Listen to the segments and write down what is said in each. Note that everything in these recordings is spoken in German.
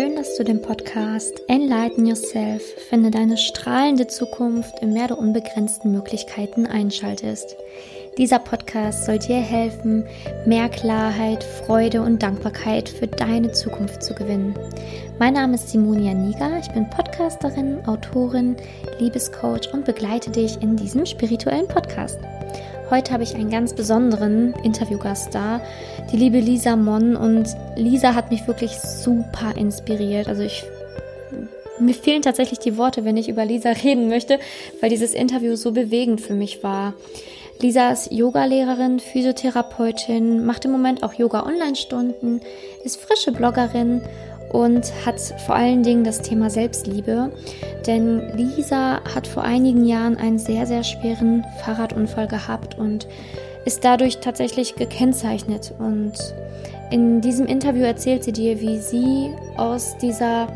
Schön, dass du den Podcast Enlighten Yourself, finde deine strahlende Zukunft im Meer der unbegrenzten Möglichkeiten einschaltest. Dieser Podcast soll dir helfen, mehr Klarheit, Freude und Dankbarkeit für deine Zukunft zu gewinnen. Mein Name ist Simonia Niger, ich bin Podcasterin, Autorin, Liebescoach und begleite dich in diesem spirituellen Podcast. Heute habe ich einen ganz besonderen Interviewgast da, die liebe Lisa Mon. Und Lisa hat mich wirklich super inspiriert. Also ich mir fehlen tatsächlich die Worte, wenn ich über Lisa reden möchte, weil dieses Interview so bewegend für mich war. Lisa ist Yogalehrerin, Physiotherapeutin, macht im Moment auch Yoga-Online-Stunden, ist frische Bloggerin und hat vor allen Dingen das Thema Selbstliebe. Denn Lisa hat vor einigen Jahren einen sehr, sehr schweren Fahrradunfall gehabt und ist dadurch tatsächlich gekennzeichnet. Und in diesem Interview erzählt sie dir, wie sie aus dieser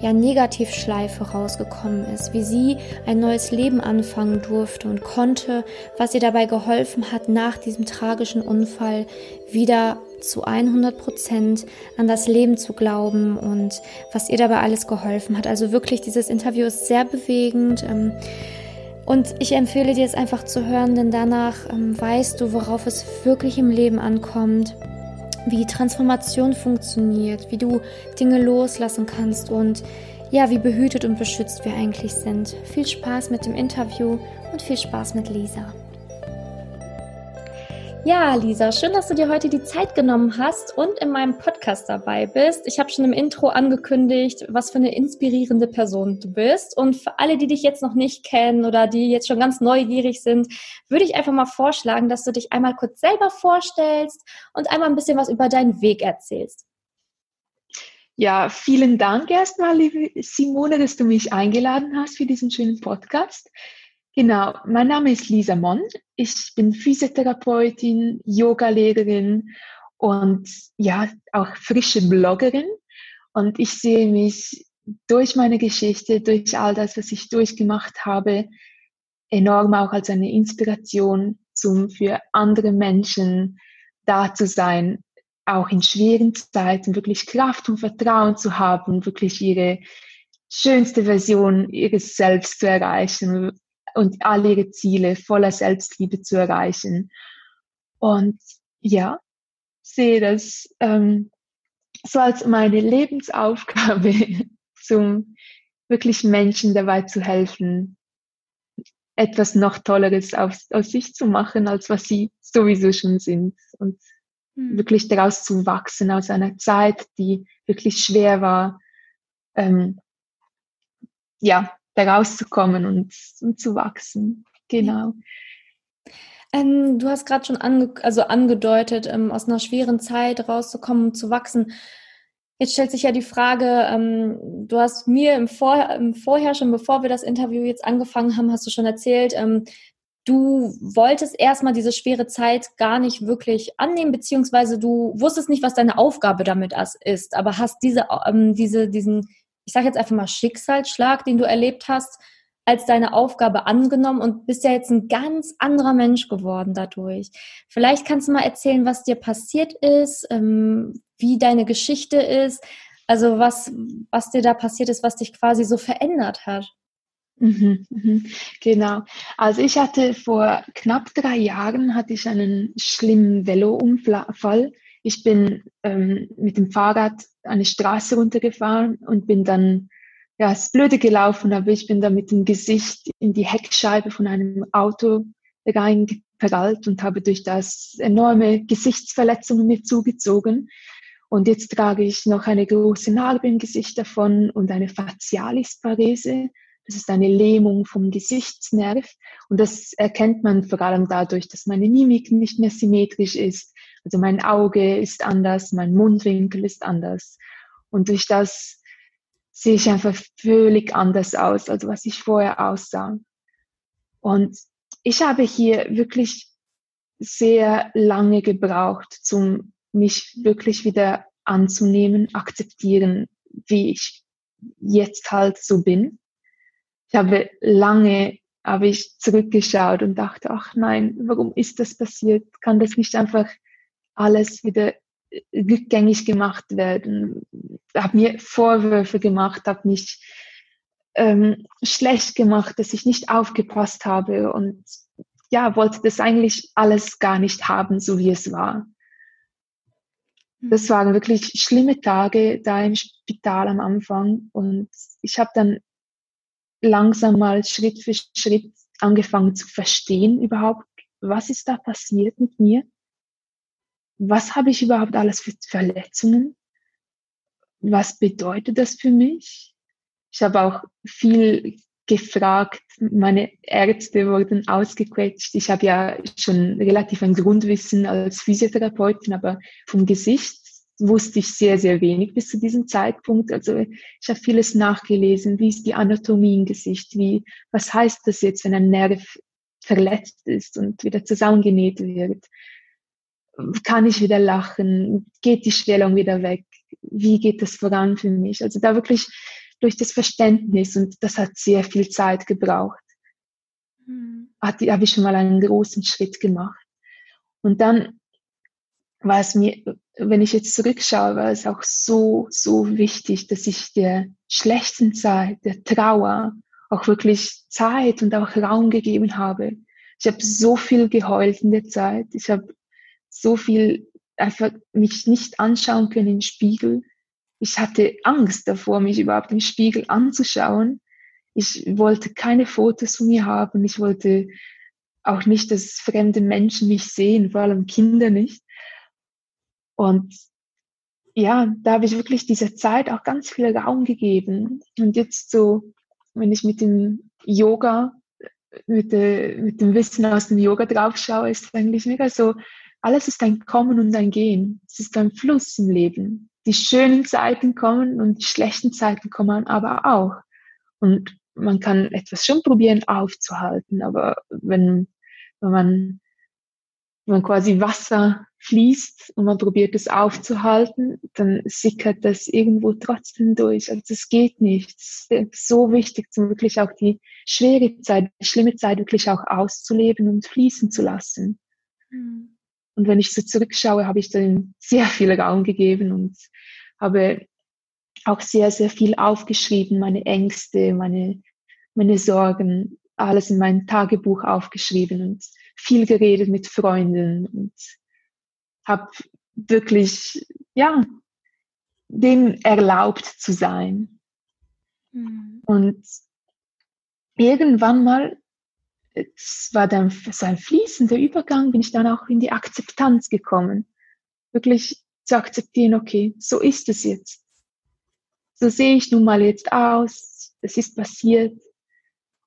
ja, Negativschleife rausgekommen ist, wie sie ein neues Leben anfangen durfte und konnte, was ihr dabei geholfen hat, nach diesem tragischen Unfall wieder zu 100 Prozent an das Leben zu glauben und was ihr dabei alles geholfen hat. Also wirklich, dieses Interview ist sehr bewegend. Ähm, und ich empfehle dir es einfach zu hören, denn danach ähm, weißt du, worauf es wirklich im Leben ankommt, wie Transformation funktioniert, wie du Dinge loslassen kannst und ja, wie behütet und beschützt wir eigentlich sind. Viel Spaß mit dem Interview und viel Spaß mit Lisa. Ja, Lisa, schön, dass du dir heute die Zeit genommen hast und in meinem Podcast dabei bist. Ich habe schon im Intro angekündigt, was für eine inspirierende Person du bist. Und für alle, die dich jetzt noch nicht kennen oder die jetzt schon ganz neugierig sind, würde ich einfach mal vorschlagen, dass du dich einmal kurz selber vorstellst und einmal ein bisschen was über deinen Weg erzählst. Ja, vielen Dank erstmal, liebe Simone, dass du mich eingeladen hast für diesen schönen Podcast. Genau, mein Name ist Lisa Mon. Ich bin Physiotherapeutin, Yogalehrerin und ja, auch frische Bloggerin. Und ich sehe mich durch meine Geschichte, durch all das, was ich durchgemacht habe, enorm auch als eine Inspiration zum für andere Menschen da zu sein, auch in schweren Zeiten wirklich Kraft und Vertrauen zu haben, wirklich ihre schönste Version ihres Selbst zu erreichen und all ihre Ziele voller Selbstliebe zu erreichen. Und ja, sehe das ähm, so als meine Lebensaufgabe, zum wirklich Menschen dabei zu helfen, etwas noch Tolleres aus, aus sich zu machen, als was sie sowieso schon sind. Und mhm. wirklich daraus zu wachsen, aus einer Zeit, die wirklich schwer war. Ähm, ja, da rauszukommen und, und zu wachsen. Genau. Ähm, du hast gerade schon ange also angedeutet, ähm, aus einer schweren Zeit rauszukommen und zu wachsen. Jetzt stellt sich ja die Frage, ähm, du hast mir im, Vor im Vorher schon, bevor wir das Interview jetzt angefangen haben, hast du schon erzählt, ähm, du wolltest erstmal diese schwere Zeit gar nicht wirklich annehmen, beziehungsweise du wusstest nicht, was deine Aufgabe damit ist, aber hast diese, ähm, diese, diesen ich sage jetzt einfach mal Schicksalsschlag, den du erlebt hast, als deine Aufgabe angenommen und bist ja jetzt ein ganz anderer Mensch geworden dadurch. Vielleicht kannst du mal erzählen, was dir passiert ist, ähm, wie deine Geschichte ist, also was, was dir da passiert ist, was dich quasi so verändert hat. Mhm, mhm, genau. Also ich hatte vor knapp drei Jahren hatte ich einen schlimmen Velounfall ich bin ähm, mit dem Fahrrad eine Straße runtergefahren und bin dann, ja, ist blöde gelaufen, aber ich bin da mit dem Gesicht in die Heckscheibe von einem Auto reingeprallt und habe durch das enorme Gesichtsverletzungen mir zugezogen. Und jetzt trage ich noch eine große Narbe im Gesicht davon und eine Facialisparese. Das ist eine Lähmung vom Gesichtsnerv. Und das erkennt man vor allem dadurch, dass meine Mimik nicht mehr symmetrisch ist also mein Auge ist anders, mein Mundwinkel ist anders. Und durch das sehe ich einfach völlig anders aus, als was ich vorher aussah. Und ich habe hier wirklich sehr lange gebraucht, zum mich wirklich wieder anzunehmen, akzeptieren, wie ich jetzt halt so bin. Ich habe lange habe ich zurückgeschaut und dachte, ach nein, warum ist das passiert? Kann das nicht einfach alles wieder rückgängig gemacht werden. habe mir Vorwürfe gemacht, habe mich ähm, schlecht gemacht, dass ich nicht aufgepasst habe und ja, wollte das eigentlich alles gar nicht haben, so wie es war. Das mhm. waren wirklich schlimme Tage da im Spital am Anfang und ich habe dann langsam mal Schritt für Schritt angefangen zu verstehen überhaupt, was ist da passiert mit mir? Was habe ich überhaupt alles für Verletzungen? Was bedeutet das für mich? Ich habe auch viel gefragt. Meine Ärzte wurden ausgequetscht. Ich habe ja schon relativ ein Grundwissen als Physiotherapeutin, aber vom Gesicht wusste ich sehr, sehr wenig bis zu diesem Zeitpunkt. Also ich habe vieles nachgelesen. Wie ist die Anatomie im Gesicht? Wie, was heißt das jetzt, wenn ein Nerv verletzt ist und wieder zusammengenäht wird? Kann ich wieder lachen? Geht die Schwellung wieder weg? Wie geht das voran für mich? Also da wirklich durch das Verständnis und das hat sehr viel Zeit gebraucht. Mhm. Habe ich schon mal einen großen Schritt gemacht. Und dann war es mir, wenn ich jetzt zurückschaue, war es auch so, so wichtig, dass ich der schlechten Zeit, der Trauer, auch wirklich Zeit und auch Raum gegeben habe. Ich habe so viel geheult in der Zeit. Ich habe so viel einfach mich nicht anschauen können im Spiegel. Ich hatte Angst davor, mich überhaupt im Spiegel anzuschauen. Ich wollte keine Fotos von mir haben. Ich wollte auch nicht, dass fremde Menschen mich sehen, vor allem Kinder nicht. Und ja, da habe ich wirklich dieser Zeit auch ganz viel Raum gegeben. Und jetzt so, wenn ich mit dem Yoga, mit, der, mit dem Wissen aus dem Yoga drauf schaue, ist eigentlich mega so, alles ist ein Kommen und ein Gehen. Es ist ein Fluss im Leben die schönen Zeiten kommen und die schlechten Zeiten kommen aber auch. Und man kann etwas schon probieren aufzuhalten, aber wenn, wenn man, wenn man quasi Wasser fließt und man probiert es aufzuhalten, dann sickert das irgendwo trotzdem durch. Also es geht nicht. Es ist so wichtig, zum wirklich auch die schwere Zeit, die schlimme Zeit wirklich auch auszuleben und fließen zu lassen. Mhm. Und wenn ich so zurückschaue, habe ich dann sehr viel Raum gegeben und habe auch sehr, sehr viel aufgeschrieben, meine Ängste, meine, meine Sorgen, alles in mein Tagebuch aufgeschrieben und viel geredet mit Freunden und habe wirklich, ja, dem erlaubt zu sein. Mhm. Und irgendwann mal es war dann so ein fließender Übergang, bin ich dann auch in die Akzeptanz gekommen. Wirklich zu akzeptieren, okay, so ist es jetzt. So sehe ich nun mal jetzt aus, es ist passiert.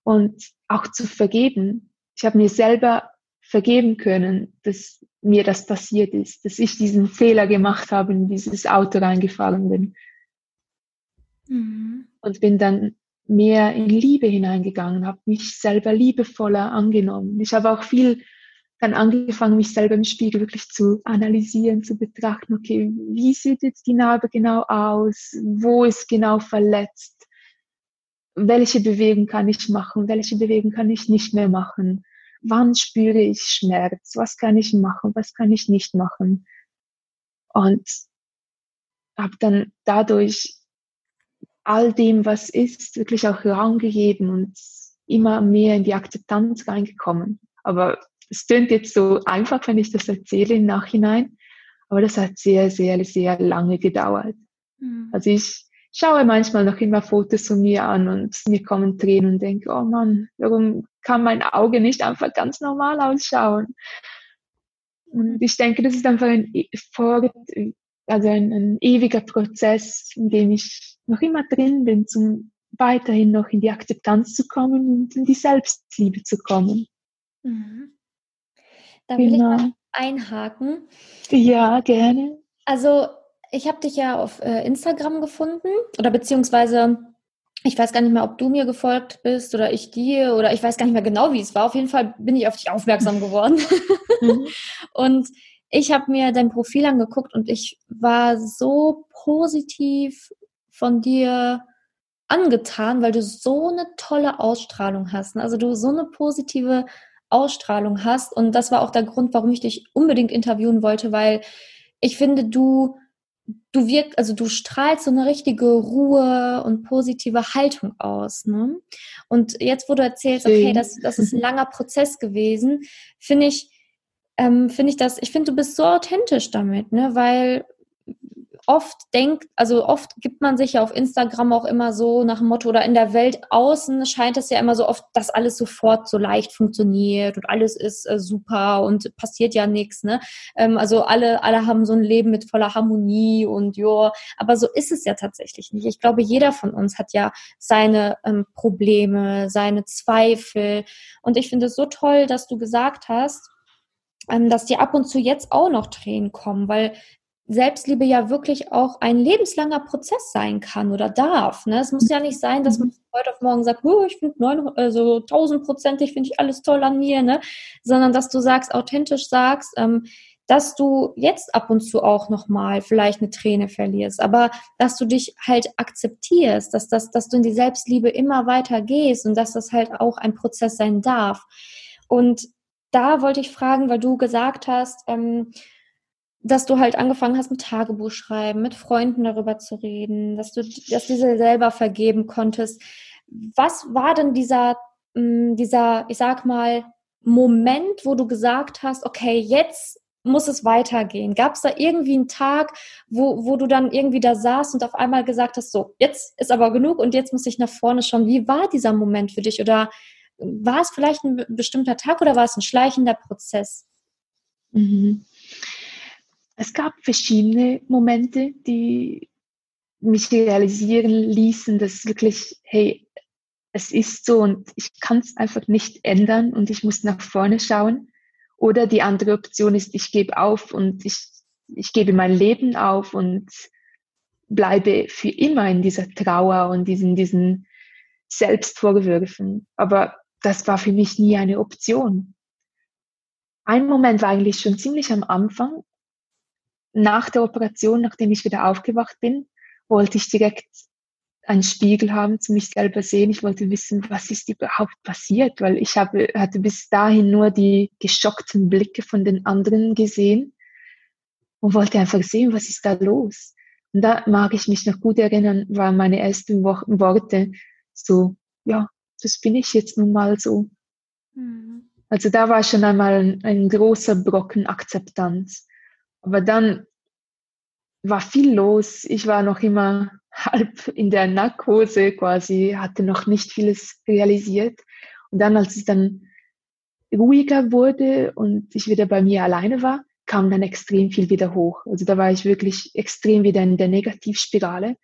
Und auch zu vergeben. Ich habe mir selber vergeben können, dass mir das passiert ist, dass ich diesen Fehler gemacht habe, in dieses Auto reingefahren bin. Mhm. Und bin dann mehr in Liebe hineingegangen, habe mich selber liebevoller angenommen. Ich habe auch viel dann angefangen, mich selber im Spiegel wirklich zu analysieren, zu betrachten, okay, wie sieht jetzt die Narbe genau aus? Wo ist genau verletzt? Welche Bewegung kann ich machen? Welche Bewegung kann ich nicht mehr machen? Wann spüre ich Schmerz? Was kann ich machen? Was kann ich nicht machen? Und habe dann dadurch all dem, was ist, wirklich auch Raum gegeben und immer mehr in die Akzeptanz reingekommen. Aber es klingt jetzt so einfach, wenn ich das erzähle im Nachhinein, aber das hat sehr, sehr, sehr lange gedauert. Mhm. Also ich schaue manchmal noch immer Fotos von mir an und mir kommen Tränen und denke, oh Mann, warum kann mein Auge nicht einfach ganz normal ausschauen? Und ich denke, das ist einfach ein, also ein, ein ewiger Prozess, in dem ich noch immer drin bin, um weiterhin noch in die Akzeptanz zu kommen und in die Selbstliebe zu kommen. Mhm. Da will genau. ich mal einhaken. Ja, gerne. Also ich habe dich ja auf äh, Instagram gefunden oder beziehungsweise ich weiß gar nicht mehr, ob du mir gefolgt bist oder ich dir oder ich weiß gar nicht mehr genau, wie es war. Auf jeden Fall bin ich auf dich aufmerksam geworden. Mhm. Und ich habe mir dein Profil angeguckt und ich war so positiv von dir angetan, weil du so eine tolle Ausstrahlung hast. Ne? Also du so eine positive Ausstrahlung hast. Und das war auch der Grund, warum ich dich unbedingt interviewen wollte, weil ich finde, du du wirkst, also du strahlst so eine richtige Ruhe und positive Haltung aus. Ne? Und jetzt, wo du erzählst, okay, das, das ist ein langer Prozess gewesen, finde ich, ähm, finde ich das, ich finde, du bist so authentisch damit, ne? Weil oft denkt, also oft gibt man sich ja auf Instagram auch immer so nach dem Motto oder in der Welt außen scheint es ja immer so oft, dass alles sofort so leicht funktioniert und alles ist äh, super und passiert ja nichts, ne? Ähm, also alle, alle haben so ein Leben mit voller Harmonie und ja, aber so ist es ja tatsächlich nicht. Ich glaube, jeder von uns hat ja seine ähm, Probleme, seine Zweifel und ich finde es so toll, dass du gesagt hast, dass dir ab und zu jetzt auch noch Tränen kommen, weil Selbstliebe ja wirklich auch ein lebenslanger Prozess sein kann oder darf. Ne? Es muss ja nicht sein, dass man heute auf morgen sagt, oh, ich finde also tausendprozentig finde ich alles toll an mir, ne? sondern dass du sagst, authentisch sagst, ähm, dass du jetzt ab und zu auch nochmal vielleicht eine Träne verlierst, aber dass du dich halt akzeptierst, dass, das, dass du in die Selbstliebe immer weiter gehst und dass das halt auch ein Prozess sein darf. Und da wollte ich fragen, weil du gesagt hast, ähm, dass du halt angefangen hast mit Tagebuch schreiben, mit Freunden darüber zu reden, dass du, dass dir selber vergeben konntest. Was war denn dieser, mm, dieser, ich sag mal, Moment, wo du gesagt hast, okay, jetzt muss es weitergehen? Gab es da irgendwie einen Tag, wo, wo du dann irgendwie da saßt und auf einmal gesagt hast, so, jetzt ist aber genug und jetzt muss ich nach vorne schauen. Wie war dieser Moment für dich? Oder war es vielleicht ein bestimmter Tag oder war es ein schleichender Prozess? Mhm. Es gab verschiedene Momente, die mich realisieren ließen, dass wirklich, hey, es ist so und ich kann es einfach nicht ändern und ich muss nach vorne schauen. Oder die andere Option ist, ich gebe auf und ich, ich gebe mein Leben auf und bleibe für immer in dieser Trauer und diesen, diesen Selbstvorwürfen. Aber das war für mich nie eine Option. Ein Moment war eigentlich schon ziemlich am Anfang, nach der Operation, nachdem ich wieder aufgewacht bin, wollte ich direkt einen Spiegel haben, zu mich selber sehen. Ich wollte wissen, was ist überhaupt passiert, weil ich habe, hatte bis dahin nur die geschockten Blicke von den anderen gesehen und wollte einfach sehen, was ist da los. Und da mag ich mich noch gut erinnern, waren meine ersten Worte so, ja, das bin ich jetzt nun mal so. Mhm. Also da war schon einmal ein, ein großer Brocken Akzeptanz. Aber dann war viel los. Ich war noch immer halb in der Narkose quasi, hatte noch nicht vieles realisiert. Und dann, als es dann ruhiger wurde und ich wieder bei mir alleine war, kam dann extrem viel wieder hoch. Also da war ich wirklich extrem wieder in der Negativspirale.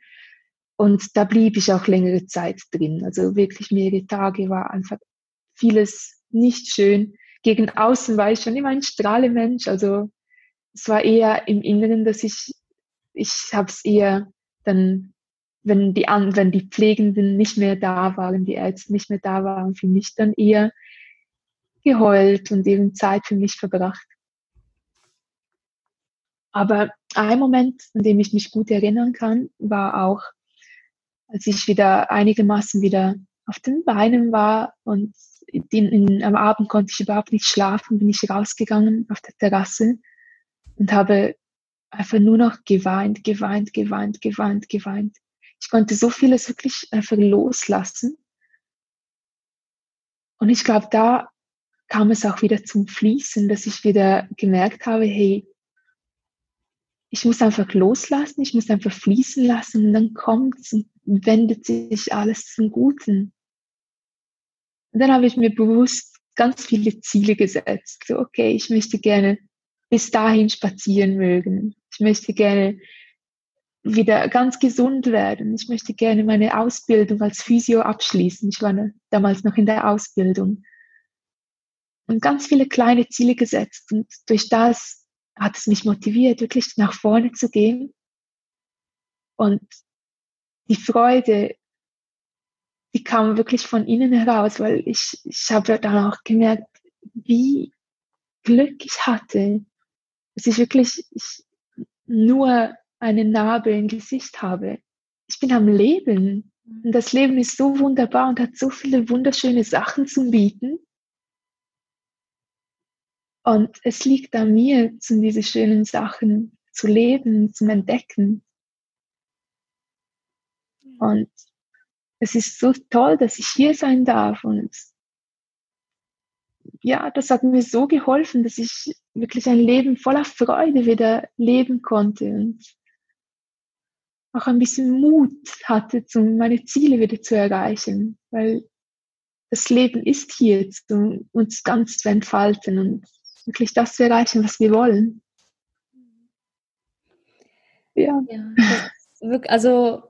Und da blieb ich auch längere Zeit drin. Also wirklich mehrere Tage war einfach vieles nicht schön. Gegen außen war ich schon immer ein Strahlemensch. Also es war eher im Inneren, dass ich, ich habe es eher dann, wenn die, wenn die Pflegenden nicht mehr da waren, die Ärzte nicht mehr da waren, für mich dann eher geheult und eben Zeit für mich verbracht. Aber ein Moment, an dem ich mich gut erinnern kann, war auch, als ich wieder einigermaßen wieder auf den Beinen war und in, in, am Abend konnte ich überhaupt nicht schlafen, bin ich rausgegangen auf der Terrasse und habe einfach nur noch geweint, geweint, geweint, geweint, geweint. Ich konnte so vieles wirklich einfach loslassen. Und ich glaube, da kam es auch wieder zum Fließen, dass ich wieder gemerkt habe, hey, ich muss einfach loslassen, ich muss einfach fließen lassen und dann kommt es und wendet sich alles zum Guten. Und dann habe ich mir bewusst ganz viele Ziele gesetzt. So, okay, ich möchte gerne bis dahin spazieren mögen. Ich möchte gerne wieder ganz gesund werden. Ich möchte gerne meine Ausbildung als Physio abschließen. Ich war damals noch in der Ausbildung. Und ganz viele kleine Ziele gesetzt. Und durch das hat es mich motiviert, wirklich nach vorne zu gehen. Und die Freude, die kam wirklich von innen heraus, weil ich, ich habe dann auch gemerkt, wie Glück ich hatte, dass ich wirklich ich nur eine Narbe im Gesicht habe. Ich bin am Leben. Und das Leben ist so wunderbar und hat so viele wunderschöne Sachen zu bieten. Und es liegt an mir, zu diese schönen Sachen zu leben, zum Entdecken. Und es ist so toll, dass ich hier sein darf. Und ja, das hat mir so geholfen, dass ich wirklich ein Leben voller Freude wieder leben konnte und auch ein bisschen Mut hatte, um meine Ziele wieder zu erreichen, weil das Leben ist hier, um uns ganz zu entfalten und wirklich das zu erreichen, was wir wollen. Ja. ja also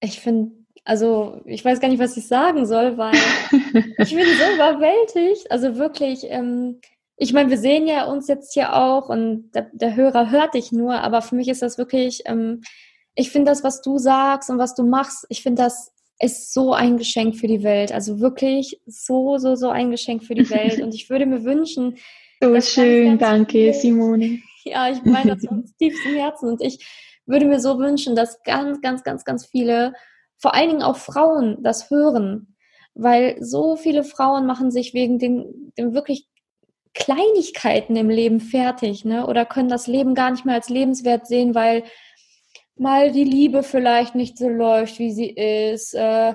ich finde, also ich weiß gar nicht, was ich sagen soll, weil ich bin so überwältigt. Also wirklich, ähm, ich meine, wir sehen ja uns jetzt hier auch und der, der Hörer hört dich nur, aber für mich ist das wirklich, ähm, ich finde das, was du sagst und was du machst, ich finde das ist so ein Geschenk für die Welt. Also wirklich so, so, so ein Geschenk für die Welt. Und ich würde mir wünschen. So schön, danke, Simone. Ja, ich meine das aus tiefstem Herzen. Und ich würde mir so wünschen, dass ganz, ganz, ganz, ganz viele, vor allen Dingen auch Frauen, das hören. Weil so viele Frauen machen sich wegen den, den wirklich Kleinigkeiten im Leben fertig, ne? Oder können das Leben gar nicht mehr als lebenswert sehen, weil mal die Liebe vielleicht nicht so läuft, wie sie ist, äh,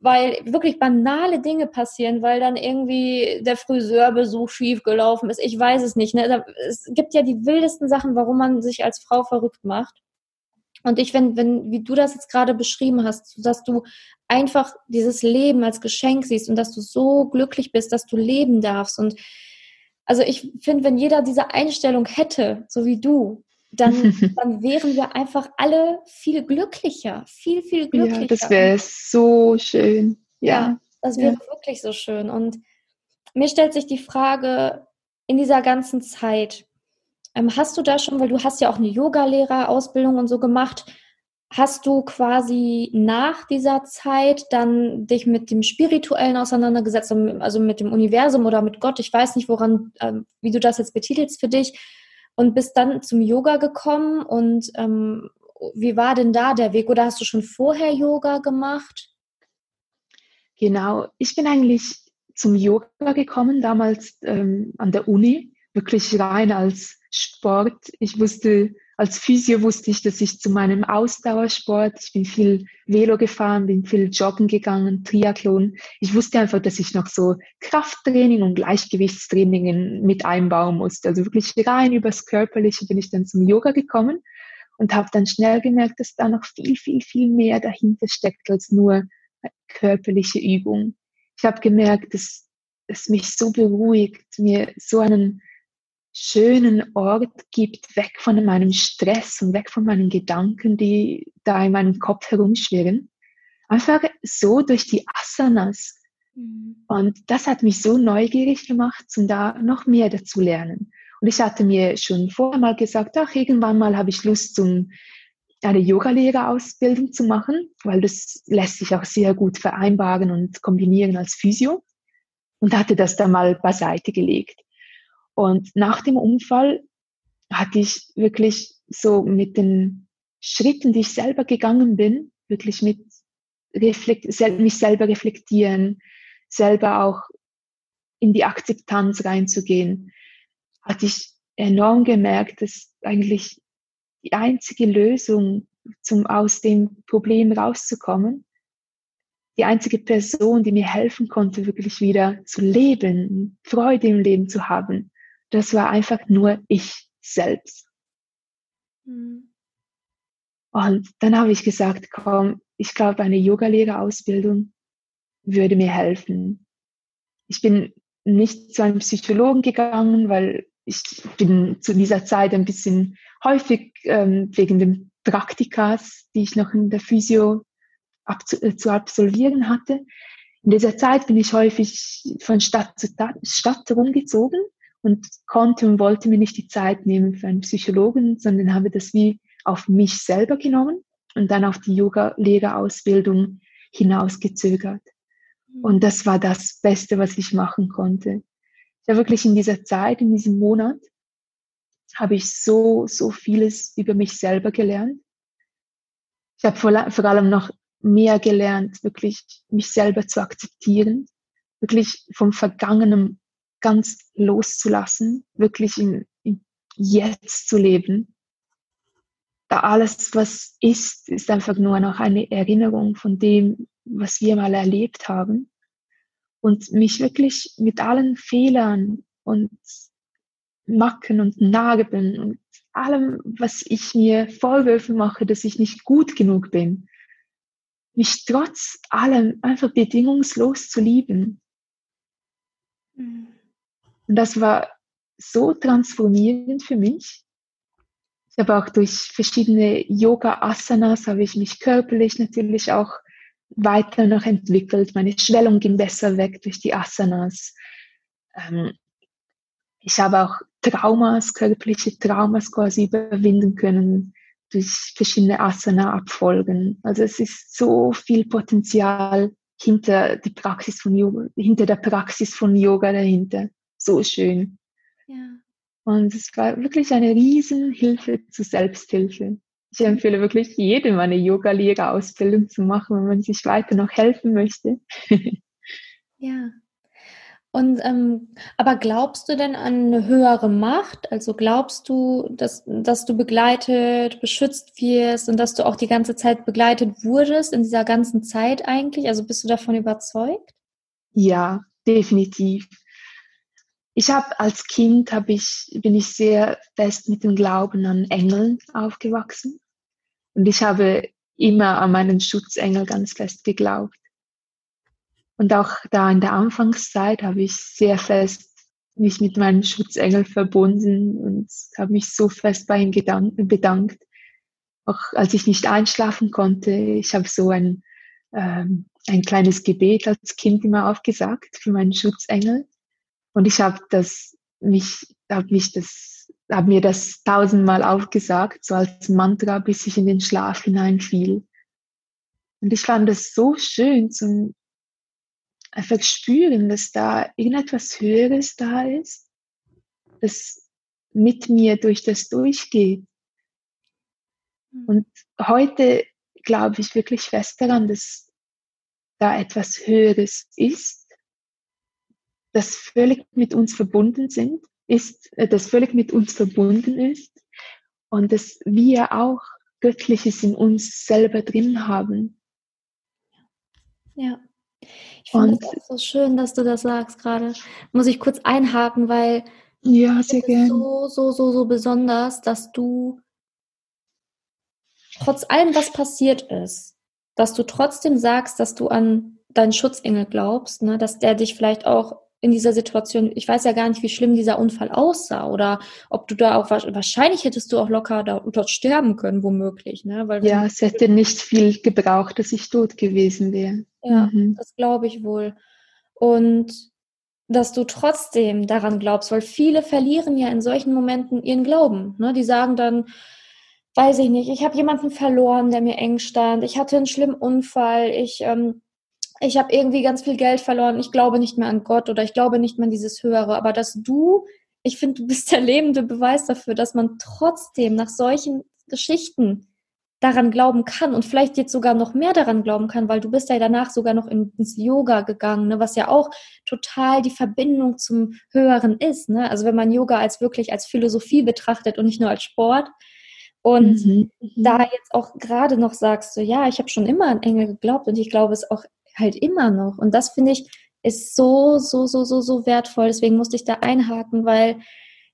weil wirklich banale Dinge passieren, weil dann irgendwie der Friseurbesuch schief gelaufen ist. Ich weiß es nicht. Ne? Es gibt ja die wildesten Sachen, warum man sich als Frau verrückt macht. Und ich, wenn, wenn, wie du das jetzt gerade beschrieben hast, dass du einfach dieses Leben als Geschenk siehst und dass du so glücklich bist, dass du leben darfst. Und also ich finde, wenn jeder diese Einstellung hätte, so wie du, dann, dann wären wir einfach alle viel glücklicher, viel, viel glücklicher. Ja, das wäre so schön. Ja, ja das wäre ja. wirklich so schön. Und mir stellt sich die Frage, in dieser ganzen Zeit, hast du da schon, weil du hast ja auch eine Yoga-Lehrer-Ausbildung und so gemacht, hast du quasi nach dieser Zeit dann dich mit dem Spirituellen auseinandergesetzt, also mit dem Universum oder mit Gott? Ich weiß nicht, woran, äh, wie du das jetzt betitelst für dich und bist dann zum Yoga gekommen und ähm, wie war denn da der Weg? Oder hast du schon vorher Yoga gemacht? Genau, ich bin eigentlich zum Yoga gekommen, damals ähm, an der Uni, wirklich rein als Sport. Ich wusste, als Physio wusste ich, dass ich zu meinem Ausdauersport, ich bin viel Velo gefahren, bin viel joggen gegangen, Triathlon. Ich wusste einfach, dass ich noch so Krafttraining und Gleichgewichtstraining mit einbauen musste. Also wirklich rein übers Körperliche bin ich dann zum Yoga gekommen und habe dann schnell gemerkt, dass da noch viel, viel, viel mehr dahinter steckt als nur körperliche Übung. Ich habe gemerkt, dass es mich so beruhigt, mir so einen schönen Ort gibt, weg von meinem Stress und weg von meinen Gedanken, die da in meinem Kopf herumschwirren. Einfach so durch die Asanas. Mhm. Und das hat mich so neugierig gemacht, um da noch mehr dazu lernen. Und ich hatte mir schon vorher mal gesagt, ach, irgendwann mal habe ich Lust, um eine Yogalehrerausbildung zu machen, weil das lässt sich auch sehr gut vereinbaren und kombinieren als Physio. Und hatte das dann mal beiseite gelegt. Und nach dem Unfall hatte ich wirklich so mit den Schritten, die ich selber gegangen bin, wirklich mit reflekt, mich selber reflektieren, selber auch in die Akzeptanz reinzugehen, hatte ich enorm gemerkt, dass eigentlich die einzige Lösung, zum aus dem Problem rauszukommen, die einzige Person, die mir helfen konnte, wirklich wieder zu leben, Freude im Leben zu haben, das war einfach nur ich selbst. Mhm. Und dann habe ich gesagt, komm, ich glaube, eine Yogalehrerausbildung würde mir helfen. Ich bin nicht zu einem Psychologen gegangen, weil ich bin zu dieser Zeit ein bisschen häufig ähm, wegen den Praktikas, die ich noch in der Physio abzu äh, zu absolvieren hatte. In dieser Zeit bin ich häufig von Stadt zu Stadt rumgezogen und konnte und wollte mir nicht die Zeit nehmen für einen Psychologen, sondern habe das wie auf mich selber genommen und dann auf die Yoga-Lehrerausbildung hinausgezögert. Mhm. Und das war das Beste, was ich machen konnte. Ja, wirklich in dieser Zeit, in diesem Monat, habe ich so, so vieles über mich selber gelernt. Ich habe vor, vor allem noch mehr gelernt, wirklich mich selber zu akzeptieren, wirklich vom Vergangenen ganz loszulassen, wirklich im, im Jetzt zu leben da alles, was ist, ist einfach nur noch eine Erinnerung von dem, was wir mal erlebt haben. Und mich wirklich mit allen Fehlern und Macken und Nageln und allem, was ich mir Vorwürfe mache, dass ich nicht gut genug bin, mich trotz allem einfach bedingungslos zu lieben. Mhm. Und das war so transformierend für mich. Ich habe auch durch verschiedene Yoga-Asanas habe ich mich körperlich natürlich auch weiter noch entwickelt. Meine Schwellung ging besser weg durch die Asanas. Ähm, ich habe auch Traumas, körperliche Traumas quasi überwinden können durch verschiedene Asana-Abfolgen. Also es ist so viel Potenzial hinter die Praxis von Yoga, hinter der Praxis von Yoga dahinter. So schön. Ja. Und es war wirklich eine Riesenhilfe zur Selbsthilfe. Ich empfehle wirklich jedem eine Yoga-Lehrerausbildung zu machen, wenn man sich weiter noch helfen möchte. ja. Und ähm, aber glaubst du denn an eine höhere Macht? Also glaubst du, dass, dass du begleitet, beschützt wirst und dass du auch die ganze Zeit begleitet wurdest in dieser ganzen Zeit eigentlich? Also bist du davon überzeugt? Ja, definitiv. Ich habe als Kind hab ich, bin ich sehr fest mit dem Glauben an Engeln aufgewachsen. Und ich habe immer an meinen Schutzengel ganz fest geglaubt. Und auch da in der Anfangszeit habe ich sehr fest mich mit meinem Schutzengel verbunden und habe mich so fest bei ihm bedankt. Auch als ich nicht einschlafen konnte, ich habe so ein, ähm, ein kleines Gebet als Kind immer aufgesagt für meinen Schutzengel. Und ich habe das mich, habe mich das, habe mir das tausendmal aufgesagt, so als Mantra, bis ich in den Schlaf hineinfiel. Und ich fand es so schön zum einfach spüren, dass da irgendetwas Höheres da ist, das mit mir durch das durchgeht. Hm. Und heute glaube ich wirklich fest daran, dass da etwas Höheres ist, das völlig mit uns verbunden sind, ist, äh, das völlig mit uns verbunden ist und dass wir auch Göttliches in uns selber drin haben. Ja. Ich finde es so schön, dass du das sagst gerade. Muss ich kurz einhaken, weil ja, sehr gerne. so, so, so, so besonders, dass du trotz allem, was passiert ist, dass du trotzdem sagst, dass du an deinen Schutzengel glaubst, ne, dass der dich vielleicht auch in dieser Situation, ich weiß ja gar nicht, wie schlimm dieser Unfall aussah oder ob du da auch, wahrscheinlich hättest du auch locker da, dort sterben können, womöglich. Ne? Weil ja, es hätte nicht viel gebraucht, dass ich tot gewesen wäre. Ja, mhm. das glaube ich wohl. Und dass du trotzdem daran glaubst, weil viele verlieren ja in solchen Momenten ihren Glauben. Ne? Die sagen dann, weiß ich nicht, ich habe jemanden verloren, der mir eng stand, ich hatte einen schlimmen Unfall, ich ähm, ich habe irgendwie ganz viel Geld verloren, ich glaube nicht mehr an Gott oder ich glaube nicht mehr an dieses Höhere, aber dass du, ich finde, du bist der lebende Beweis dafür, dass man trotzdem nach solchen Geschichten daran glauben kann und vielleicht jetzt sogar noch mehr daran glauben kann, weil du bist ja danach sogar noch ins Yoga gegangen, ne, was ja auch total die Verbindung zum Höheren ist. Ne? Also wenn man Yoga als wirklich als Philosophie betrachtet und nicht nur als Sport. Und mhm. da jetzt auch gerade noch sagst du, ja, ich habe schon immer an Engel geglaubt und ich glaube es auch halt immer noch. Und das finde ich ist so, so, so, so, so wertvoll. Deswegen musste ich da einhaken, weil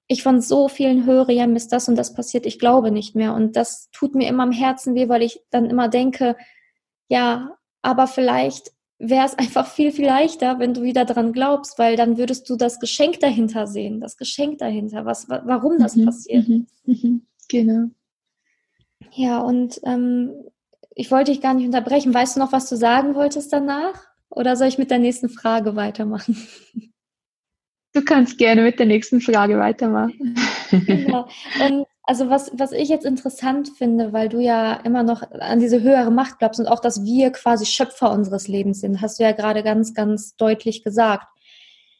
ich von so vielen höre, ja, Mist, das und das passiert, ich glaube nicht mehr. Und das tut mir immer am Herzen weh, weil ich dann immer denke, ja, aber vielleicht wäre es einfach viel, viel leichter, wenn du wieder dran glaubst, weil dann würdest du das Geschenk dahinter sehen, das Geschenk dahinter, was, warum das mhm, passiert. Mhm, mhm, genau. Ja, und ähm, ich wollte dich gar nicht unterbrechen. Weißt du noch, was du sagen wolltest danach? Oder soll ich mit der nächsten Frage weitermachen? Du kannst gerne mit der nächsten Frage weitermachen. Genau. Und also was, was ich jetzt interessant finde, weil du ja immer noch an diese höhere Macht glaubst und auch, dass wir quasi Schöpfer unseres Lebens sind, hast du ja gerade ganz, ganz deutlich gesagt.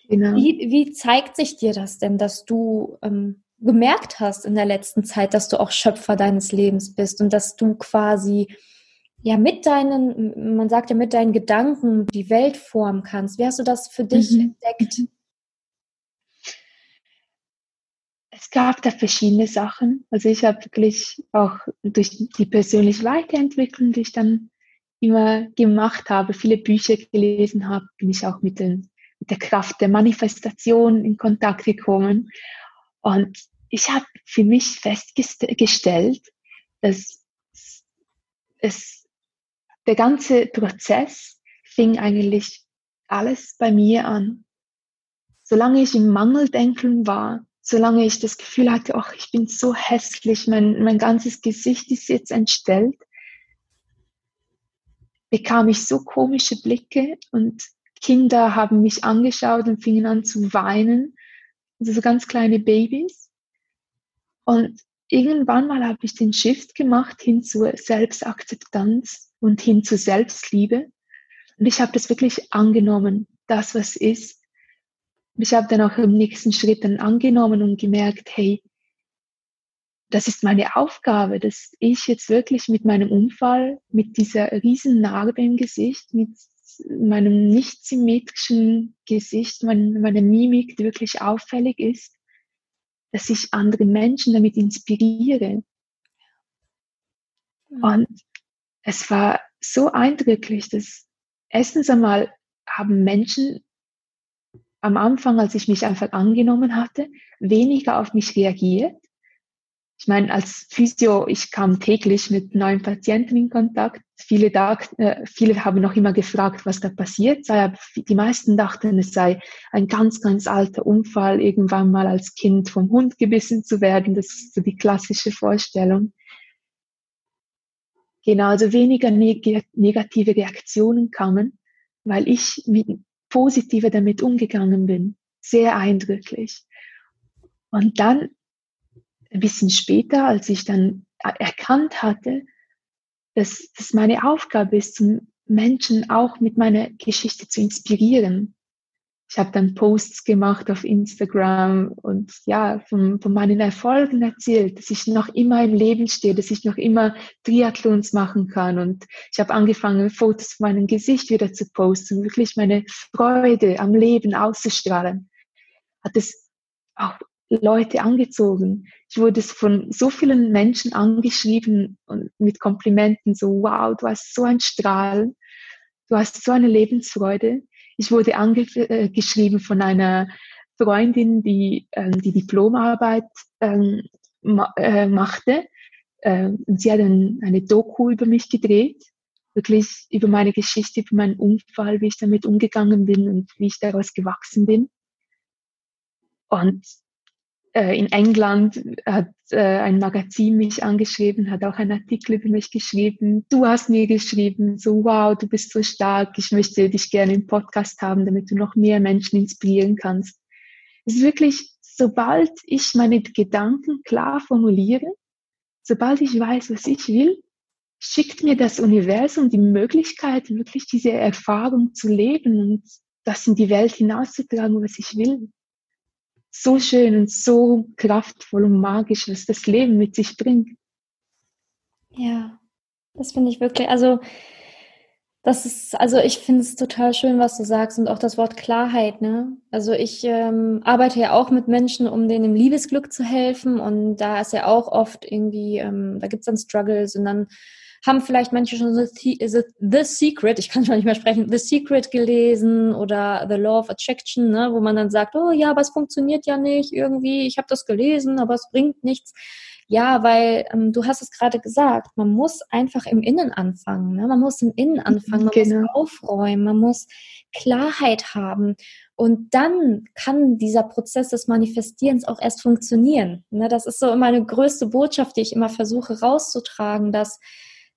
Genau. Wie, wie zeigt sich dir das denn, dass du ähm, gemerkt hast in der letzten Zeit, dass du auch Schöpfer deines Lebens bist und dass du quasi ja mit deinen, man sagt ja mit deinen Gedanken die Welt formen kannst. Wie hast du das für dich mhm. entdeckt? es gab da verschiedene Sachen. Also ich habe wirklich auch durch die persönliche Weiterentwicklung, die ich dann immer gemacht habe, viele Bücher gelesen habe, bin ich auch mit, den, mit der Kraft der Manifestation in Kontakt gekommen. Und ich habe für mich festgestellt, dass es, der ganze Prozess fing eigentlich alles bei mir an. Solange ich im Mangeldenken war, solange ich das Gefühl hatte, ach, ich bin so hässlich, mein, mein ganzes Gesicht ist jetzt entstellt, bekam ich so komische Blicke und Kinder haben mich angeschaut und fingen an zu weinen, also so ganz kleine Babys. Und irgendwann mal habe ich den Shift gemacht hin zur Selbstakzeptanz und hin zur Selbstliebe. Und ich habe das wirklich angenommen, das, was ist ich habe dann auch im nächsten Schritt dann angenommen und gemerkt, hey, das ist meine Aufgabe, dass ich jetzt wirklich mit meinem Unfall, mit dieser riesen Narbe im Gesicht, mit meinem nicht symmetrischen Gesicht, meine, meine Mimik, die wirklich auffällig ist, dass ich andere Menschen damit inspiriere. Und es war so eindrücklich, dass erstens einmal haben Menschen am Anfang, als ich mich einfach angenommen hatte, weniger auf mich reagiert. Ich meine, als Physio, ich kam täglich mit neuen Patienten in Kontakt. Viele, da, äh, viele haben noch immer gefragt, was da passiert sei. Die meisten dachten, es sei ein ganz, ganz alter Unfall, irgendwann mal als Kind vom Hund gebissen zu werden. Das ist so die klassische Vorstellung. Genau, also weniger neg negative Reaktionen kamen, weil ich positiver damit umgegangen bin. Sehr eindrücklich. Und dann, ein bisschen später, als ich dann erkannt hatte, dass das meine Aufgabe ist, Menschen auch mit meiner Geschichte zu inspirieren, ich habe dann Posts gemacht auf Instagram und ja, von, von meinen Erfolgen erzählt, dass ich noch immer im Leben stehe, dass ich noch immer Triathlons machen kann. Und ich habe angefangen, Fotos von meinem Gesicht wieder zu posten, wirklich meine Freude am Leben auszustrahlen. Hat es auch Leute angezogen. Ich wurde von so vielen Menschen angeschrieben und mit Komplimenten so, wow, du hast so ein Strahlen, du hast so eine Lebensfreude. Ich wurde angeschrieben äh, von einer Freundin, die ähm, die Diplomarbeit ähm, ma äh, machte. Ähm, sie hat ein, eine Doku über mich gedreht, wirklich über meine Geschichte, über meinen Unfall, wie ich damit umgegangen bin und wie ich daraus gewachsen bin. Und äh, in England hat äh, ein Magazin mich angeschrieben, hat auch einen Artikel über mich geschrieben. Du hast mir geschrieben, so wow, du bist so stark, ich möchte dich gerne im Podcast haben, damit du noch mehr Menschen inspirieren kannst. Es ist wirklich, sobald ich meine Gedanken klar formuliere, sobald ich weiß, was ich will, schickt mir das Universum die Möglichkeit, wirklich diese Erfahrung zu leben und das in die Welt hinauszutragen, was ich will so schön und so kraftvoll und magisch, was das Leben mit sich bringt. Ja, das finde ich wirklich, also das ist, also ich finde es total schön, was du sagst und auch das Wort Klarheit, ne? Also ich ähm, arbeite ja auch mit Menschen, um denen im Liebesglück zu helfen und da ist ja auch oft irgendwie, ähm, da gibt es dann Struggles und dann haben vielleicht manche schon The, The Secret, ich kann schon nicht mehr sprechen, The Secret gelesen oder The Law of Attraction, ne, wo man dann sagt, oh ja, aber es funktioniert ja nicht irgendwie, ich habe das gelesen, aber es bringt nichts. Ja, weil ähm, du hast es gerade gesagt, man muss einfach im Innen anfangen. Ne? Man muss im Innen anfangen, man genau. muss aufräumen, man muss Klarheit haben. Und dann kann dieser Prozess des Manifestierens auch erst funktionieren. Ne? Das ist so immer eine größte Botschaft, die ich immer versuche rauszutragen, dass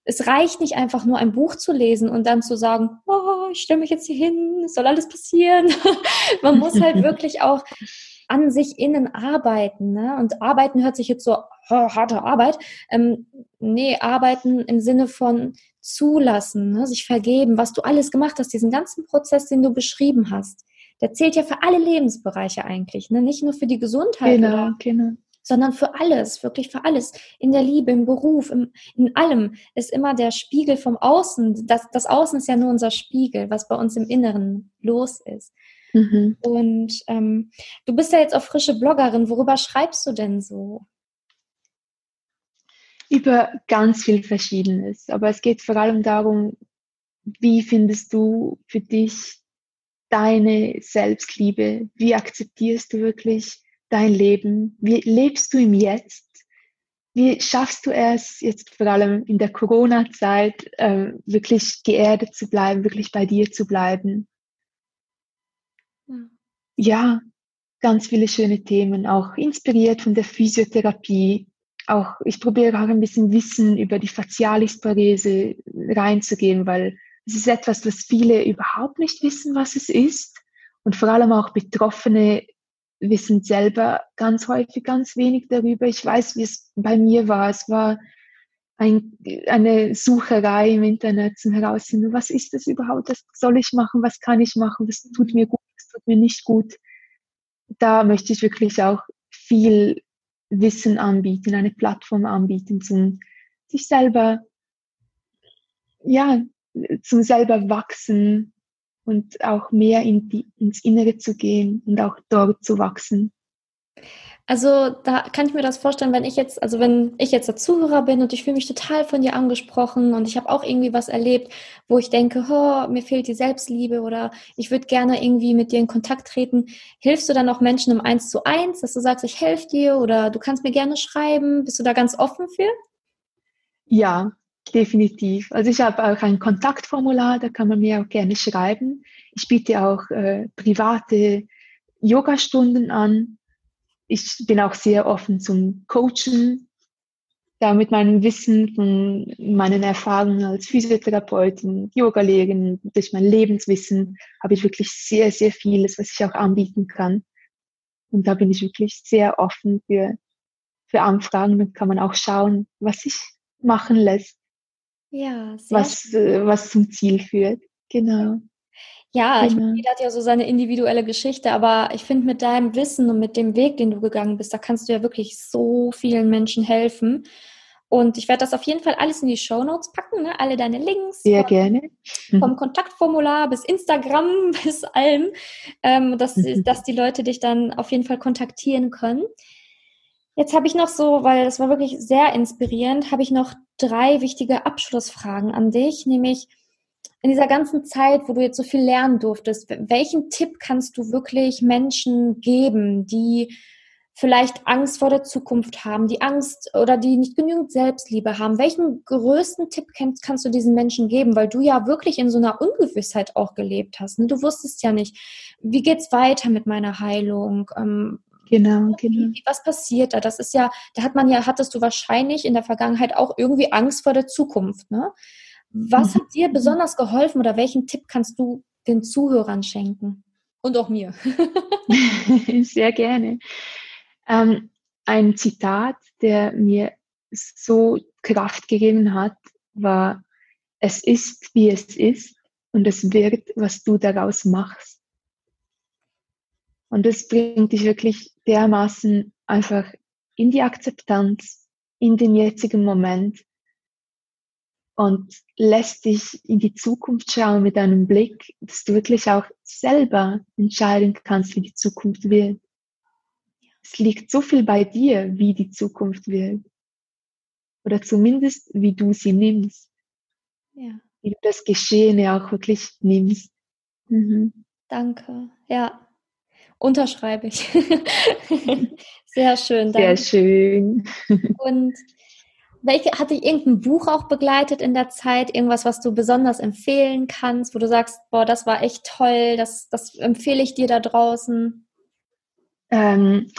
es reicht nicht einfach nur ein Buch zu lesen und dann zu sagen, oh, ich stelle mich jetzt hier hin, es soll alles passieren. Man muss halt wirklich auch an sich innen arbeiten. Ne? Und arbeiten hört sich jetzt so oh, harte Arbeit. Ähm, nee, arbeiten im Sinne von zulassen, ne? sich vergeben, was du alles gemacht hast, diesen ganzen Prozess, den du beschrieben hast. Der zählt ja für alle Lebensbereiche eigentlich, ne? nicht nur für die Gesundheit. Genau, oder, genau sondern für alles, wirklich für alles. In der Liebe, im Beruf, im, in allem ist immer der Spiegel vom Außen. Das, das Außen ist ja nur unser Spiegel, was bei uns im Inneren los ist. Mhm. Und ähm, du bist ja jetzt auch frische Bloggerin. Worüber schreibst du denn so? Über ganz viel Verschiedenes. Aber es geht vor allem darum, wie findest du für dich deine Selbstliebe? Wie akzeptierst du wirklich dein Leben? Wie lebst du im Jetzt? Wie schaffst du es jetzt vor allem in der Corona-Zeit äh, wirklich geerdet zu bleiben, wirklich bei dir zu bleiben? Ja. ja, ganz viele schöne Themen, auch inspiriert von der Physiotherapie. Auch ich probiere auch ein bisschen Wissen über die Facialis-Parese reinzugehen, weil es ist etwas, was viele überhaupt nicht wissen, was es ist. Und vor allem auch Betroffene wissen selber ganz häufig ganz wenig darüber. Ich weiß, wie es bei mir war. Es war ein, eine Sucherei im Internet zum herausfinden, was ist das überhaupt, was soll ich machen, was kann ich machen, was tut mir gut, was tut mir nicht gut. Da möchte ich wirklich auch viel Wissen anbieten, eine Plattform anbieten, zum sich selber, ja, zum selber wachsen, und auch mehr in die, ins Innere zu gehen und auch dort zu wachsen. Also da kann ich mir das vorstellen, wenn ich jetzt, also wenn ich jetzt der Zuhörer bin und ich fühle mich total von dir angesprochen und ich habe auch irgendwie was erlebt, wo ich denke, oh, mir fehlt die Selbstliebe oder ich würde gerne irgendwie mit dir in Kontakt treten. Hilfst du dann auch Menschen im Eins zu eins, dass du sagst, ich helfe dir oder du kannst mir gerne schreiben? Bist du da ganz offen für? Ja, Definitiv. Also ich habe auch ein Kontaktformular, da kann man mir auch gerne schreiben. Ich biete auch äh, private Yogastunden an. Ich bin auch sehr offen zum Coachen. Da mit meinem Wissen von meinen Erfahrungen als Physiotherapeutin, Yogalehrerin, durch mein Lebenswissen habe ich wirklich sehr, sehr vieles, was ich auch anbieten kann. Und da bin ich wirklich sehr offen für, für Anfragen. Dann kann man auch schauen, was sich machen lässt. Ja, sehr was, äh, was zum Ziel führt. Genau. Ja, genau. ich jeder hat ja so seine individuelle Geschichte, aber ich finde, mit deinem Wissen und mit dem Weg, den du gegangen bist, da kannst du ja wirklich so vielen Menschen helfen. Und ich werde das auf jeden Fall alles in die Show Notes packen, ne? alle deine Links. Sehr von, gerne. Mhm. Vom Kontaktformular bis Instagram bis allem, ähm, dass, mhm. dass die Leute dich dann auf jeden Fall kontaktieren können. Jetzt habe ich noch so, weil das war wirklich sehr inspirierend, habe ich noch drei wichtige Abschlussfragen an dich, nämlich in dieser ganzen Zeit, wo du jetzt so viel lernen durftest, welchen Tipp kannst du wirklich Menschen geben, die vielleicht Angst vor der Zukunft haben, die Angst oder die nicht genügend Selbstliebe haben? Welchen größten Tipp kannst, du diesen Menschen geben? Weil du ja wirklich in so einer Ungewissheit auch gelebt hast. Ne? Du wusstest ja nicht, wie geht's weiter mit meiner Heilung? Genau, genau. Wie, was passiert da? Das ist ja, da hat man ja, hattest du wahrscheinlich in der Vergangenheit auch irgendwie Angst vor der Zukunft. Ne? Was mhm. hat dir besonders geholfen oder welchen Tipp kannst du den Zuhörern schenken? Und auch mir. Sehr gerne. Ähm, ein Zitat, der mir so Kraft gegeben hat, war, es ist, wie es ist und es wird, was du daraus machst. Und das bringt dich wirklich dermaßen einfach in die Akzeptanz, in den jetzigen Moment und lässt dich in die Zukunft schauen mit einem Blick, dass du wirklich auch selber entscheiden kannst, wie die Zukunft wird. Es liegt so viel bei dir, wie die Zukunft wird. Oder zumindest, wie du sie nimmst. Ja. Wie du das Geschehene auch wirklich nimmst. Mhm. Danke. Ja, Unterschreibe ich. Sehr schön. Danke. Sehr schön. Und welche, hat dich irgendein Buch auch begleitet in der Zeit? Irgendwas, was du besonders empfehlen kannst, wo du sagst, boah, das war echt toll, das, das empfehle ich dir da draußen? Ähm,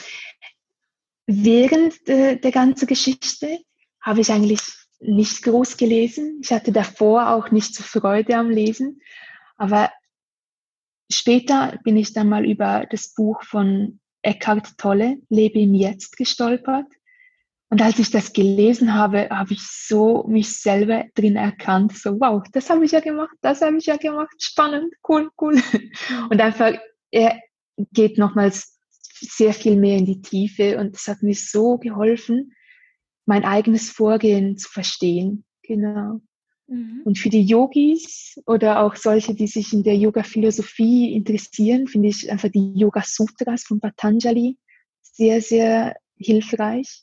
während de, der ganzen Geschichte habe ich eigentlich nicht groß gelesen. Ich hatte davor auch nicht so Freude am Lesen. Aber Später bin ich dann mal über das Buch von Eckhart Tolle, Lebe im Jetzt, gestolpert. Und als ich das gelesen habe, habe ich so mich selber drin erkannt. So, wow, das habe ich ja gemacht, das habe ich ja gemacht. Spannend, cool, cool. Und einfach, er geht nochmals sehr viel mehr in die Tiefe und es hat mir so geholfen, mein eigenes Vorgehen zu verstehen. Genau. Mhm. Und für die Yogis oder auch solche, die sich in der Yoga-Philosophie interessieren, finde ich einfach die Yoga-Sutras von Patanjali sehr, sehr hilfreich.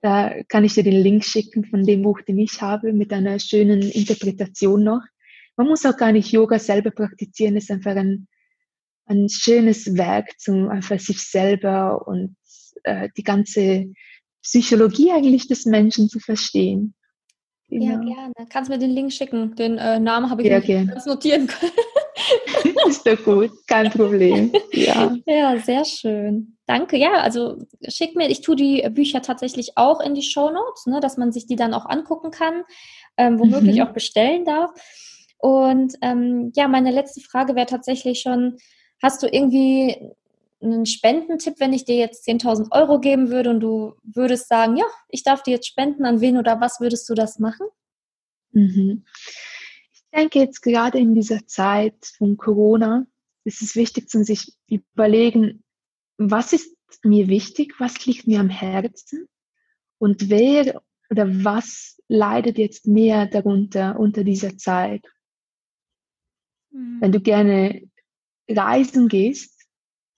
Da kann ich dir den Link schicken von dem Buch, den ich habe, mit einer schönen Interpretation noch. Man muss auch gar nicht Yoga selber praktizieren, es ist einfach ein, ein schönes Werk zum einfach sich selber und äh, die ganze Psychologie eigentlich des Menschen zu verstehen. Genau. Ja, gerne. Kannst mir den Link schicken. Den äh, Namen habe ich ja, nicht notieren können. Ist doch gut, kein Problem. Ja. ja, sehr schön. Danke. Ja, also schick mir, ich tue die Bücher tatsächlich auch in die Show Notes, ne, dass man sich die dann auch angucken kann, ähm, womöglich mhm. auch bestellen darf. Und ähm, ja, meine letzte Frage wäre tatsächlich schon, hast du irgendwie einen Spendentipp, wenn ich dir jetzt 10.000 Euro geben würde und du würdest sagen, ja, ich darf dir jetzt spenden, an wen oder was würdest du das machen? Mhm. Ich denke jetzt gerade in dieser Zeit von Corona ist es wichtig, zu sich überlegen, was ist mir wichtig, was liegt mir am Herzen und wer oder was leidet jetzt mehr darunter unter dieser Zeit. Mhm. Wenn du gerne reisen gehst,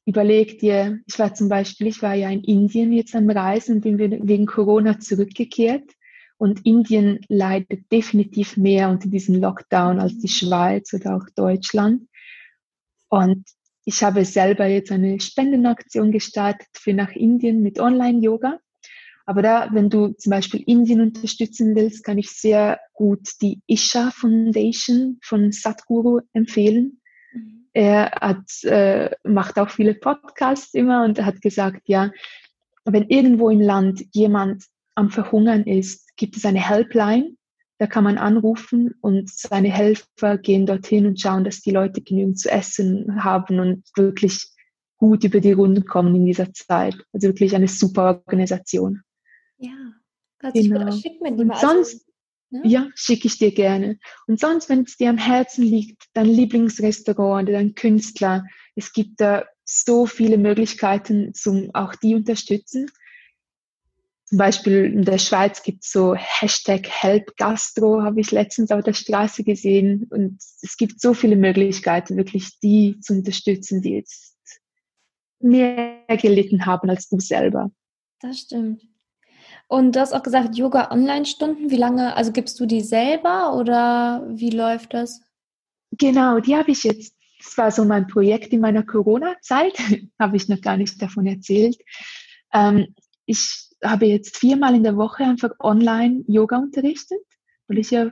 überleg dir, ich war zum Beispiel, ich war ja in Indien jetzt am Reisen und bin wegen Corona zurückgekehrt. Und Indien leidet definitiv mehr unter diesem Lockdown als die Schweiz oder auch Deutschland. Und ich habe selber jetzt eine Spendenaktion gestartet für nach Indien mit Online-Yoga. Aber da, wenn du zum Beispiel Indien unterstützen willst, kann ich sehr gut die Isha Foundation von Sadhguru empfehlen. Er hat, äh, macht auch viele Podcasts immer und er hat gesagt, ja, wenn irgendwo im Land jemand am Verhungern ist, gibt es eine Helpline, da kann man anrufen und seine Helfer gehen dorthin und schauen, dass die Leute genügend zu essen haben und wirklich gut über die Runden kommen in dieser Zeit. Also wirklich eine super Organisation. Ja, also genau. schick mir die mal. Sonst, ja, ja schicke ich dir gerne. Und sonst, wenn es dir am Herzen liegt, dein Lieblingsrestaurant oder dein Künstler, es gibt da so viele Möglichkeiten, zum auch die unterstützen. Zum Beispiel in der Schweiz gibt es so Hashtag HelpGastro, habe ich letztens auf der Straße gesehen. Und es gibt so viele Möglichkeiten, wirklich die zu unterstützen, die jetzt mehr gelitten haben als du selber. Das stimmt. Und du hast auch gesagt, Yoga-Online-Stunden, wie lange, also gibst du die selber oder wie läuft das? Genau, die habe ich jetzt, das war so mein Projekt in meiner Corona-Zeit, habe ich noch gar nicht davon erzählt. Ähm, ich habe jetzt viermal in der Woche einfach online Yoga unterrichtet, weil ich ja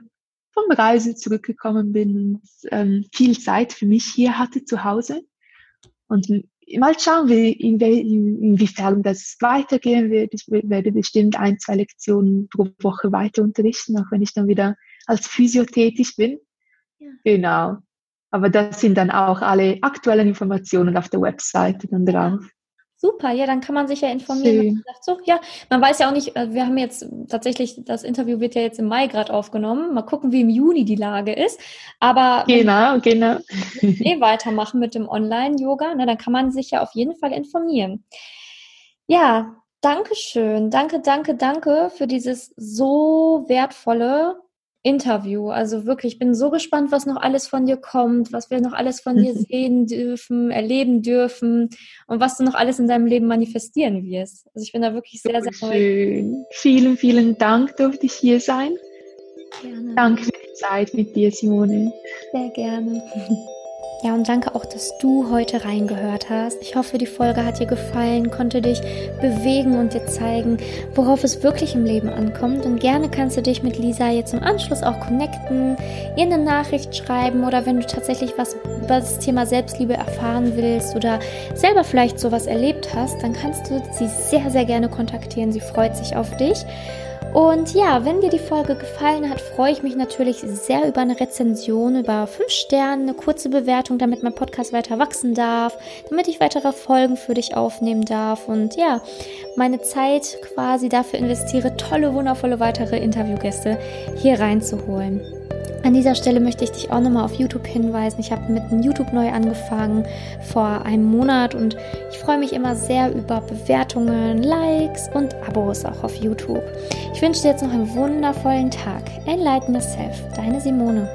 vom Reise zurückgekommen bin und ähm, viel Zeit für mich hier hatte zu Hause. Und mal schauen, wie, in, inwiefern das weitergehen wird. Ich werde bestimmt ein, zwei Lektionen pro Woche weiter unterrichten, auch wenn ich dann wieder als Physio tätig bin. Ja. Genau. Aber das sind dann auch alle aktuellen Informationen auf der Webseite dann drauf. Super, ja, dann kann man sich ja informieren. Sagt, so, ja, man weiß ja auch nicht, äh, wir haben jetzt tatsächlich, das Interview wird ja jetzt im Mai gerade aufgenommen. Mal gucken, wie im Juni die Lage ist. Aber genau, genau. eh weitermachen mit dem Online-Yoga, na, dann kann man sich ja auf jeden Fall informieren. Ja, danke schön. Danke, danke, danke für dieses so wertvolle Interview. Also wirklich, ich bin so gespannt, was noch alles von dir kommt, was wir noch alles von dir sehen dürfen, erleben dürfen und was du noch alles in deinem Leben manifestieren wirst. Also ich bin da wirklich sehr, sehr schön. Vielen, vielen Dank, durfte ich hier sein. Gerne. Danke für die Zeit mit dir, Simone. Sehr gerne. Ja, und danke auch, dass du heute reingehört hast. Ich hoffe, die Folge hat dir gefallen, konnte dich bewegen und dir zeigen, worauf es wirklich im Leben ankommt. Und gerne kannst du dich mit Lisa jetzt im Anschluss auch connecten, ihr eine Nachricht schreiben oder wenn du tatsächlich was über das Thema Selbstliebe erfahren willst oder selber vielleicht sowas erlebt hast, dann kannst du sie sehr, sehr gerne kontaktieren. Sie freut sich auf dich. Und ja, wenn dir die Folge gefallen hat, freue ich mich natürlich sehr über eine Rezension, über fünf Sterne, eine kurze Bewertung, damit mein Podcast weiter wachsen darf, damit ich weitere Folgen für dich aufnehmen darf. Und ja, meine Zeit quasi dafür investiere, tolle, wundervolle weitere Interviewgäste hier reinzuholen. An dieser Stelle möchte ich dich auch nochmal auf YouTube hinweisen. Ich habe mit YouTube neu angefangen vor einem Monat und ich freue mich immer sehr über Bewertungen, Likes und Abos auch auf YouTube. Ich wünsche dir jetzt noch einen wundervollen Tag. Enlighten Yourself, deine Simone.